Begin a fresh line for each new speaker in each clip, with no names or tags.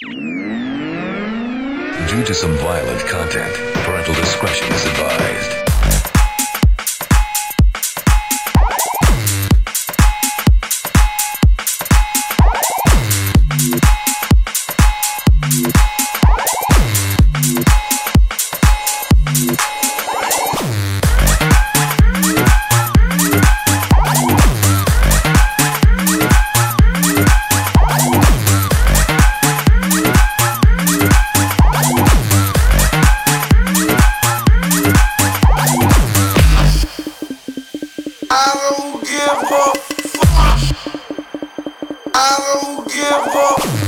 Due to some violent content, parental discretion is advised.
I don't give a fuck.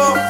I